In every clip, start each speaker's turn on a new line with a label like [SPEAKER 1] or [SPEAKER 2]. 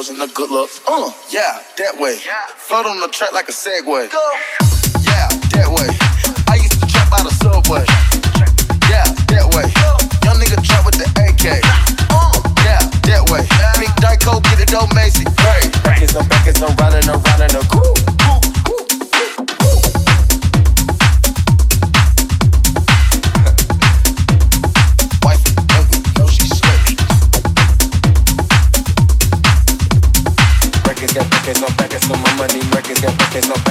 [SPEAKER 1] girls and
[SPEAKER 2] the good looks. Uh, yeah, that way. Yeah. Float on the track like a Segway.
[SPEAKER 1] Go. que no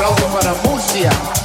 [SPEAKER 1] aplauso para
[SPEAKER 3] Murcia.